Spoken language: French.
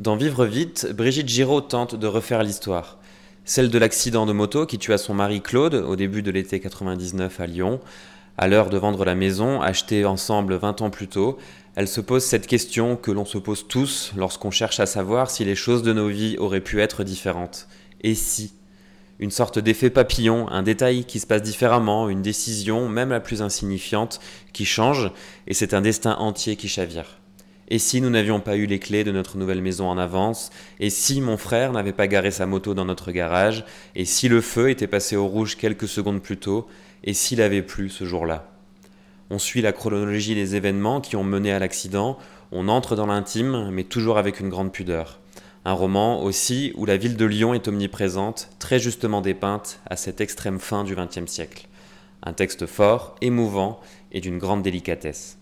Dans Vivre vite, Brigitte Giraud tente de refaire l'histoire. Celle de l'accident de moto qui tua son mari Claude au début de l'été 99 à Lyon. À l'heure de vendre la maison, achetée ensemble 20 ans plus tôt, elle se pose cette question que l'on se pose tous lorsqu'on cherche à savoir si les choses de nos vies auraient pu être différentes. Et si? Une sorte d'effet papillon, un détail qui se passe différemment, une décision, même la plus insignifiante, qui change, et c'est un destin entier qui chavire. Et si nous n'avions pas eu les clés de notre nouvelle maison en avance? Et si mon frère n'avait pas garé sa moto dans notre garage? Et si le feu était passé au rouge quelques secondes plus tôt? Et s'il avait plu ce jour-là? On suit la chronologie des événements qui ont mené à l'accident, on entre dans l'intime, mais toujours avec une grande pudeur. Un roman aussi où la ville de Lyon est omniprésente, très justement dépeinte à cette extrême fin du XXe siècle. Un texte fort, émouvant et d'une grande délicatesse.